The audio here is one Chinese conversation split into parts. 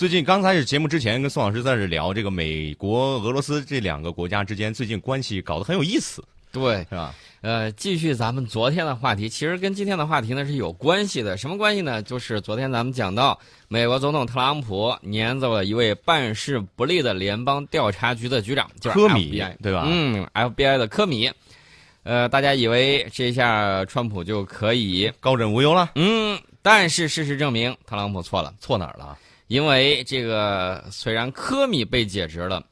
最近刚才是节目之前，跟宋老师在这聊这个美国、俄罗斯这两个国家之间最近关系搞得很有意思，对，是吧？呃，继续咱们昨天的话题，其实跟今天的话题呢是有关系的。什么关系呢？就是昨天咱们讲到，美国总统特朗普撵走了一位办事不力的联邦调查局的局长，就是科米对吧？嗯，FBI 的科米。呃，大家以为这下川普就可以高枕无忧了？嗯，但是事实证明，特朗普错了。错哪儿了？因为这个虽然科米被解职了。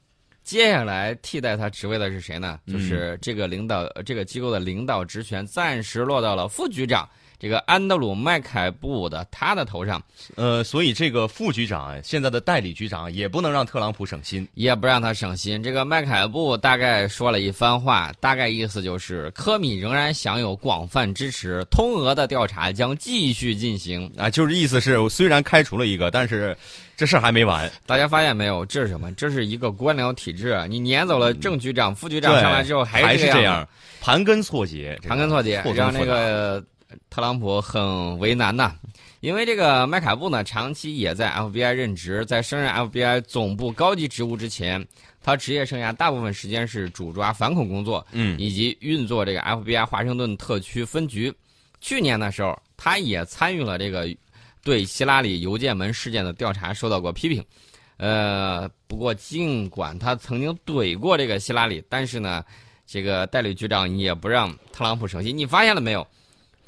接下来替代他职位的是谁呢？就是这个领导，这个机构的领导职权暂时落到了副局长这个安德鲁麦凯布的他的头上。呃，所以这个副局长现在的代理局长也不能让特朗普省心，也不让他省心。这个麦凯布大概说了一番话，大概意思就是科米仍然享有广泛支持，通俄的调查将继续进行啊，就是意思是虽然开除了一个，但是。这事儿还没完，大家发现没有？这是什么？这是一个官僚体制。你撵走了正局长、副局长上来之后，还是这样，盘根错节，盘根错节，让那个特朗普很为难呐。因为这个麦卡布呢，长期也在 FBI 任职，在升任 FBI 总部高级职务之前，他职业生涯大部分时间是主抓反恐工作，嗯，以及运作这个 FBI 华盛顿特区分局。去年的时候，他也参与了这个。对希拉里邮件门事件的调查受到过批评，呃，不过尽管他曾经怼过这个希拉里，但是呢，这个代理局长也不让特朗普省心。你发现了没有？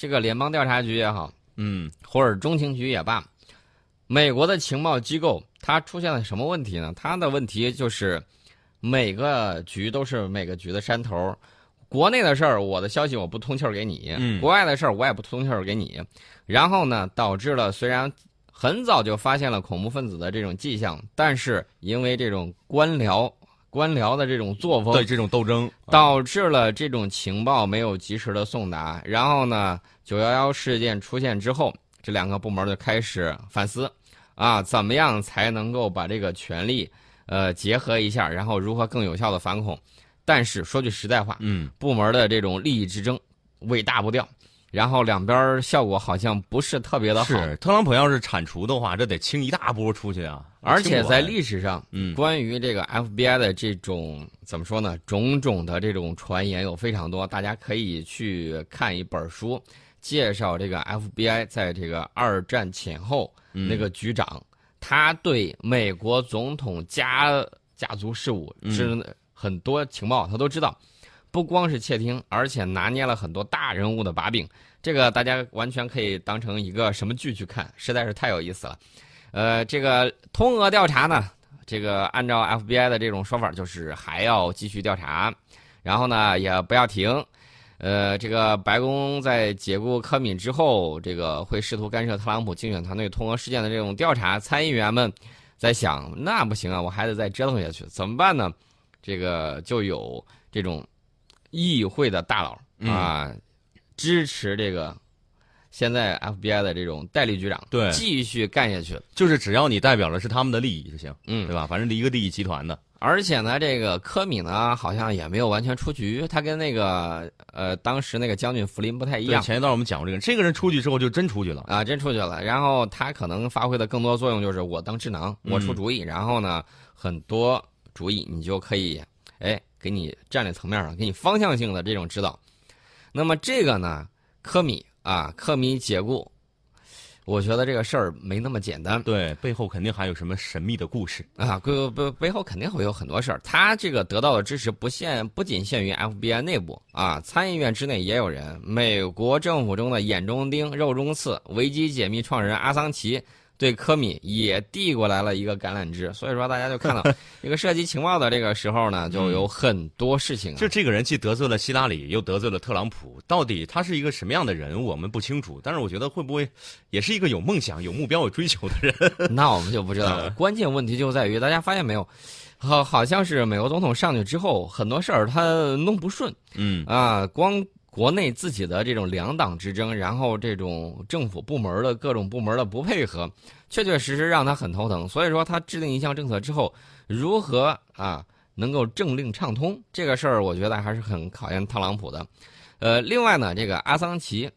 这个联邦调查局也好，嗯，或者中情局也罢，美国的情报机构它出现了什么问题呢？它的问题就是每个局都是每个局的山头。国内的事儿，我的消息我不通气儿给你；国外的事儿，我也不通气儿给你。然后呢，导致了虽然很早就发现了恐怖分子的这种迹象，但是因为这种官僚官僚的这种作风，对这种斗争，导致了这种情报没有及时的送达。然后呢，九幺幺事件出现之后，这两个部门就开始反思，啊，怎么样才能够把这个权力呃结合一下，然后如何更有效的反恐。但是说句实在话，嗯，部门的这种利益之争，尾大不掉，然后两边效果好像不是特别的好。是特朗普要是铲除的话，这得清一大波出去啊！而且在历史上，嗯，关于这个 FBI 的这种怎么说呢？种种的这种传言有非常多，大家可以去看一本书，介绍这个 FBI 在这个二战前后那个局长，他对美国总统家家族事务是。很多情报他都知道，不光是窃听，而且拿捏了很多大人物的把柄。这个大家完全可以当成一个什么剧去看，实在是太有意思了。呃，这个通俄调查呢，这个按照 FBI 的这种说法，就是还要继续调查，然后呢也不要停。呃，这个白宫在解雇科敏之后，这个会试图干涉特朗普竞选团队通俄事件的这种调查。参议员们在想，那不行啊，我还得再折腾下去，怎么办呢？这个就有这种议会的大佬啊，支持这个现在 FBI 的这种代理局长对继续干下去，就是只要你代表的是他们的利益就行，嗯，对吧？反正是一个利益集团的。而且呢，这个科米呢，好像也没有完全出局，他跟那个呃当时那个将军福林不太一样。前一段我们讲过这个，这个人出去之后就真出去了啊，真出去了。然后他可能发挥的更多作用就是我当智囊，我出主意，然后呢很多。主意，你就可以，哎，给你战略层面上给你方向性的这种指导。那么这个呢，科米啊，科米解雇，我觉得这个事儿没那么简单。对，背后肯定还有什么神秘的故事啊，背背背后肯定会有很多事儿。他这个得到的支持不限，不仅限于 FBI 内部啊，参议院之内也有人。美国政府中的眼中钉、肉中刺，维基解密创始人阿桑奇。对科米也递过来了一个橄榄枝，所以说大家就看到 这个涉及情报的这个时候呢，就有很多事情。就这个人既得罪了希拉里，又得罪了特朗普，到底他是一个什么样的人，我们不清楚。但是我觉得会不会也是一个有梦想、有目标、有追求的人？那我们就不知道了。关键问题就在于大家发现没有，好好像是美国总统上去之后，很多事儿他弄不顺。嗯啊，光。国内自己的这种两党之争，然后这种政府部门的各种部门的不配合，确确实实让他很头疼。所以说，他制定一项政策之后，如何啊能够政令畅通，这个事儿我觉得还是很考验特朗普的。呃，另外呢，这个阿桑奇，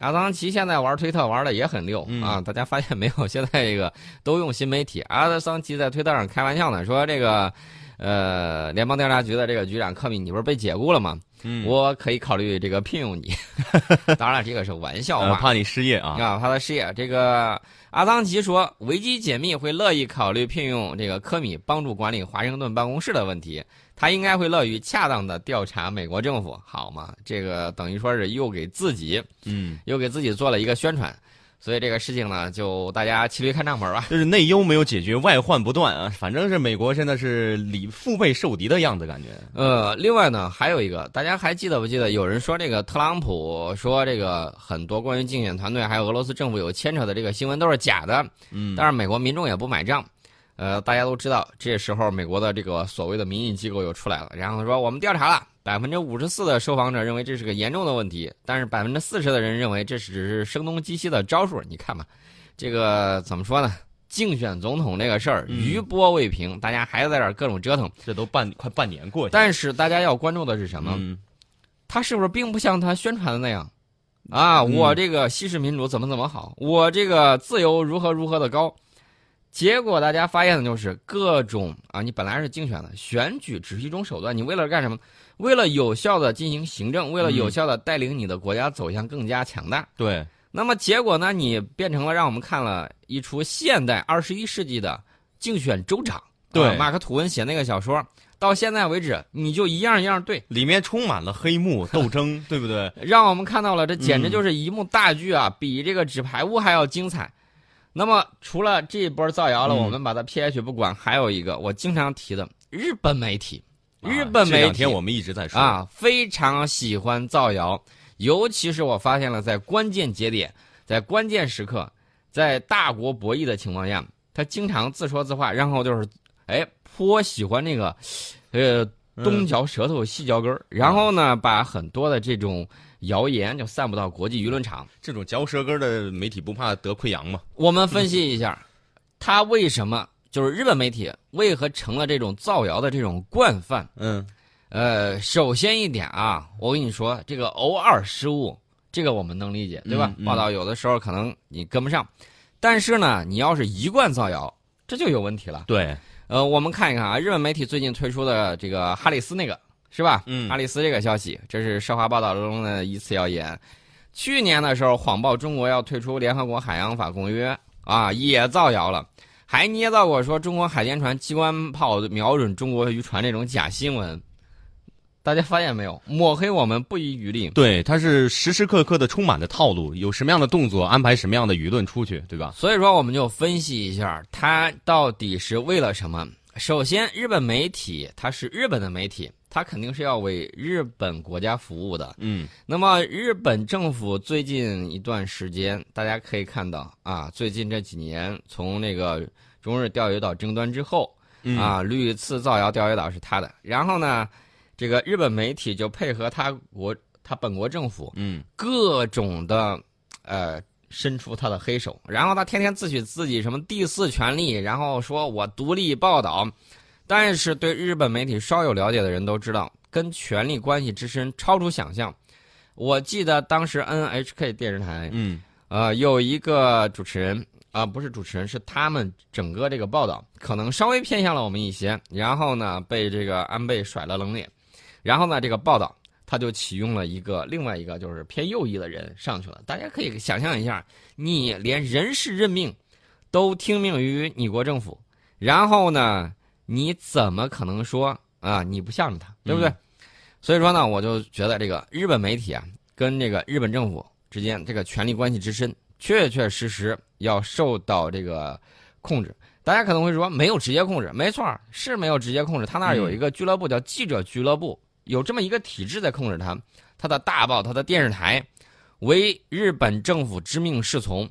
阿桑奇现在玩推特玩的也很溜、嗯啊，大家发现没有？现在这个都用新媒体。阿桑奇在推特上开玩笑呢，说这个，呃，联邦调查局的这个局长科米，你不是被解雇了吗？嗯，我可以考虑这个聘用你。当然，这个是玩笑话。呃怕你失业啊。啊，他的事业。这个阿桑奇说，维基解密会乐意考虑聘用这个科米帮助管理华盛顿办公室的问题，他应该会乐于恰当的调查美国政府，好吗？这个等于说是又给自己嗯，又给自己做了一个宣传，所以这个事情呢，就大家骑驴看账本吧。就是内忧没有解决，外患不断啊。反正是美国现在是里腹背受敌的样子，感觉。呃，另外呢，还有一个，大家还记得不记得？有人说这个特朗普说这个很多关于竞选团队还有俄罗斯政府有牵扯的这个新闻都是假的，嗯，但是美国民众也不买账。呃，大家都知道，这时候美国的这个所谓的民意机构又出来了，然后说我们调查了，百分之五十四的受访者认为这是个严重的问题，但是百分之四十的人认为这只是声东击西的招数。你看吧，这个怎么说呢？竞选总统这个事儿嗯余波未平，大家还在这儿各种折腾。这都半快半年过去了。但是大家要关注的是什么？嗯，他是不是并不像他宣传的那样？啊，嗯我这个西式民主怎么怎么好，我这个自由如何如何的高，结果大家发现的就是各种啊，你本来是竞选的，选举只是一种手段，你为了干什么？为了有效的进行行政，为了有效的带领你的国家走向更加强大。对，那么结果呢？你变成了让我们看了一出现代二十一世纪的竞选州长。对啊马克吐温写那个小说，到现在为止，你就一样一样对，里面充满了黑幕斗争，对不对？让我们看到了这简直嗯就是一幕大剧啊，比这个纸牌屋还要精彩。那么除了这一波造谣了，嗯。我们把它撇下去不管，还有一个我经常提的日本媒体，日本媒体这两天我们一直在说，啊非常喜欢造谣，尤其是我发现了在关键节点，在关键时刻，在大国博弈的情况下，他经常自说自话，然后就是哎颇喜欢那个呃东嚼舌头西嚼根儿，然后呢把很多的这种谣言就散布到国际舆论场。这种嚼舌根儿的媒体不怕得溃疡吗？我们分析一下，他为什么就是日本媒体为何成了这种造谣的这种惯犯？嗯，呃，首先一点啊，我跟你说，这个偶尔失误，这个我们能理解，对吧？嗯嗯报道有的时候可能你跟不上，但是呢，你要是一贯造谣，这就有问题了。对，呃，我们看一看啊，日本媒体最近推出的这个哈里斯那个是吧？嗯哈里斯这个消息，这是社华报道中的一次谣言。去年的时候，谎报中国要退出联合国海洋法公约啊，也造谣了，还捏造过说中国海监船机关炮瞄准中国渔船这种假新闻。大家发现没有？抹黑我们不遗余力。对，他是时时刻刻的充满着套路，有什么样的动作，安排什么样的舆论出去，对吧？所以说，我们就分析一下，他到底是为了什么。首先，日本媒体它是日本的媒体，它肯定是要为日本国家服务的。嗯，那么，日本政府最近一段时间，大家可以看到啊，最近这几年，从那个中日钓鱼岛争端之后，嗯，啊，屡次造谣钓鱼岛是他的。然后呢，这个日本媒体就配合他国他本国政府嗯，各种的呃伸出他的黑手，然后他天天自诩自己什么第四权利，然后说我独立报道，但是对日本媒体稍有了解的人都知道，跟权力关系之深超出想象。我记得当时 NHK 电视台，嗯，呃，有一个主持人啊、不是主持人，是他们整个这个报道可能稍微偏向了我们一些，然后呢被这个安倍甩了冷脸，然后呢这个报道他就启用了一个另外一个就是偏右翼的人上去了。大家可以想象一下，你连人事任命都听命于你国政府，然后呢你怎么可能说啊你不向着他，对不对？嗯所以说呢，我就觉得这个日本媒体啊，跟这个日本政府之间这个权力关系之深，确确实实要受到这个控制。大家可能会说没有直接控制，没错儿，是没有直接控制。他那儿有一个俱乐部叫记者俱乐部，有这么一个体制在控制他，他的大报、他的电视台为日本政府知命是从。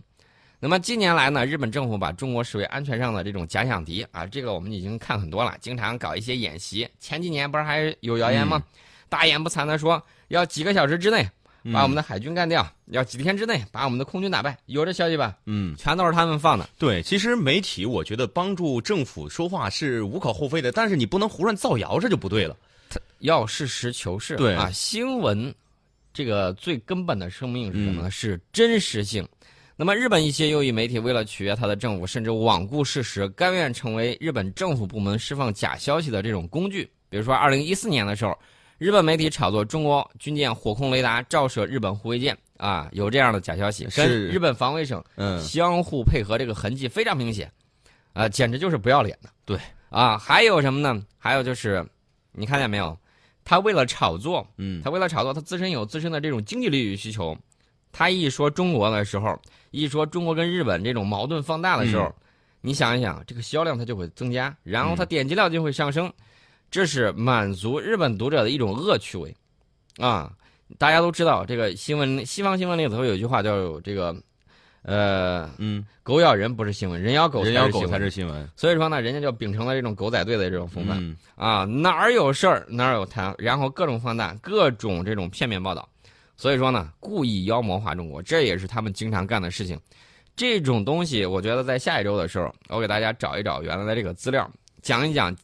那么近年来呢，日本政府把中国视为安全上的这种假想敌啊，这个我们已经看很多了，经常搞一些演习。前几年不是还有谣言吗？大言不惭的说要几个小时之内把我们的海军干掉，要几天之内把我们的空军打败，有这消息吧？嗯，全都是他们放的。对，其实媒体我觉得帮助政府说话是无可厚非的，但是你不能胡乱造谣，这就不对了。要实事求是。对啊，新闻这个最根本的生命是什么呢？是真实性。那么，日本一些右翼媒体为了取悦他的政府，甚至罔顾事实，甘愿成为日本政府部门释放假消息的这种工具。比如说，二零一四年的时候，日本媒体炒作中国军舰火控雷达照射日本护卫舰啊，有这样的假消息，跟日本防卫省嗯相互配合，这个痕迹非常明显，啊，简直就是不要脸的。对啊，还有什么呢？还有就是，你看见没有？他为了炒作，嗯。他为了炒作，他自身有自身的这种经济利益需求。他一说中国的时候，一说中国跟日本这种矛盾放大的时候，嗯。你想一想，这个销量它就会增加，然后它点击量就会上升，这是满足日本读者的一种恶趣味，啊，大家都知道这个新闻，西方新闻里头有一句话叫这个，呃，嗯，狗咬人不是新闻，人咬狗人咬狗才是新闻。所以说呢，人家就秉承了这种狗仔队的这种风范。嗯啊，哪儿有事儿哪儿有谈，然后各种放大，各种这种片面报道，所以说呢，故意妖魔化中国，这也是他们经常干的事情。这种东西，我觉得在下一周的时候，我给大家找一找原来的这个资料，讲一讲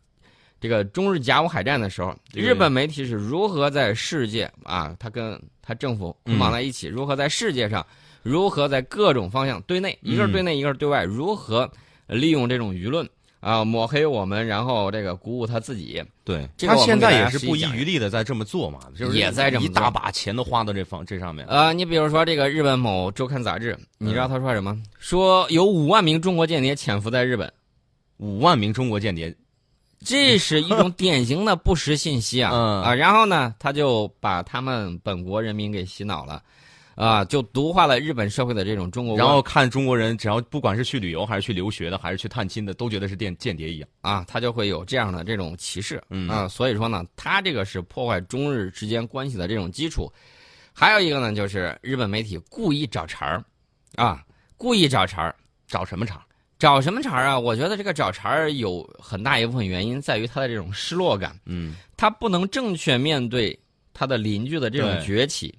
这个中日甲午海战的时候，日本媒体是如何在世界啊，他跟他政府捆绑在一起，如何在世界上，如何在各种方向对内，一个是对内，一个是对外，如何利用这种舆论。啊，抹黑我们，然后这个鼓舞他自己，对，这个他现在也是不遗余力的在这么做嘛，就是也在这么一大把钱都花到这方这上面。呃，你比如说这个日本某周刊杂志，你知道他说什么？说有五万名中国间谍潜伏在日本，五万名中国间谍，这是一种典型的不实信息啊！嗯啊，然后呢，他就把他们本国人民给洗脑了，啊，就毒化了日本社会的这种中国观，然后看中国人，只要不管是去旅游还是去留学的，还是去探亲的，都觉得是间间谍一样。啊，他就会有这样的这种歧视，嗯啊，所以说呢，他这个是破坏中日之间关系的这种基础。还有一个呢，就是日本媒体故意找茬儿，啊，故意找茬儿，找什么茬？找什么茬儿啊？我觉得这个找茬儿有很大一部分原因在于他的这种失落感，嗯他不能正确面对他的邻居的这种崛起，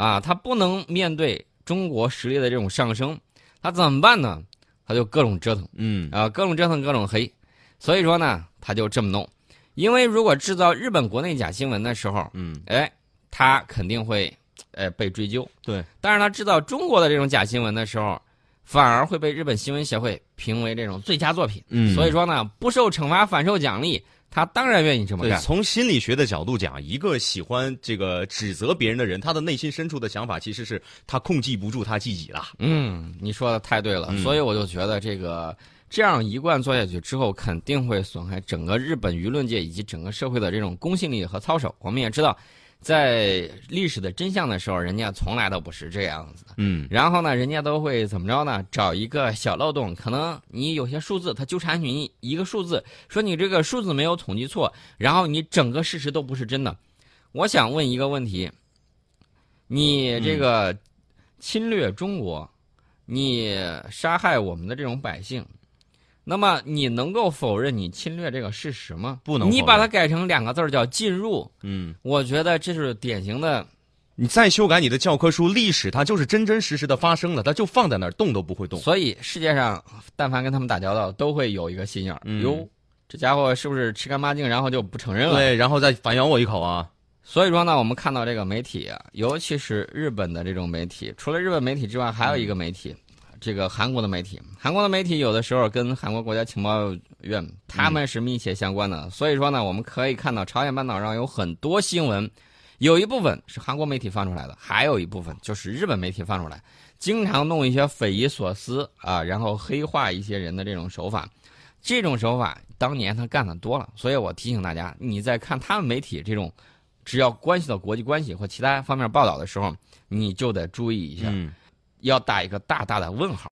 啊，他不能面对中国实力的这种上升，他怎么办呢？他就各种折腾。嗯啊，各种折腾，各种黑，所以说呢，他就这么弄。因为如果制造日本国内假新闻的时候，嗯，哎，他肯定会，呃，被追究。对，但是他制造中国的这种假新闻的时候，反而会被日本新闻协会评为这种最佳作品。嗯所以说呢，不受惩罚反受奖励，他当然愿意这么对，干。从心理学的角度讲，一个喜欢这个指责别人的人，他的内心深处的想法其实是他控制不住他自己了。嗯，你说的太对了，嗯所以我就觉得这个这样一贯做下去之后，肯定会损害整个日本舆论界以及整个社会的这种公信力和操守。我们也知道，在历史的真相的时候，人家从来都不是这样子的。嗯然后呢，人家都会怎么着呢？找一个小漏洞，可能你有些数字，他纠缠你一个数字，说你这个数字没有统计错，然后你整个事实都不是真的。我想问一个问题：你这个侵略中国，你杀害我们的这种百姓，那么你能够否认你侵略这个事实吗？不能你把它改成两个字儿叫进入，嗯，我觉得这是典型的。你再修改你的教科书，历史它就是真真实实的发生了，它就放在那儿，动都不会动。所以世界上，但凡跟他们打交道，都会有一个心眼儿。嗯哟，这家伙是不是吃干抹净，然后就不承认了？对，然后再反咬我一口啊。所以说呢，我们看到这个媒体啊，尤其是日本的这种媒体，除了日本媒体之外，还有一个媒体，这个韩国的媒体。韩国的媒体有的时候跟韩国国家情报院他们是密切相关的。所以说呢，我们可以看到朝鲜半岛上有很多新闻，有一部分是韩国媒体放出来的，还有一部分就是日本媒体放出来，经常弄一些匪夷所思啊，然后黑化一些人的这种手法。这种手法当年他干的多了，所以我提醒大家，你在看他们媒体这种只要关系到国际关系或其他方面报道的时候，你就得注意一下，嗯。要打一个大大的问号。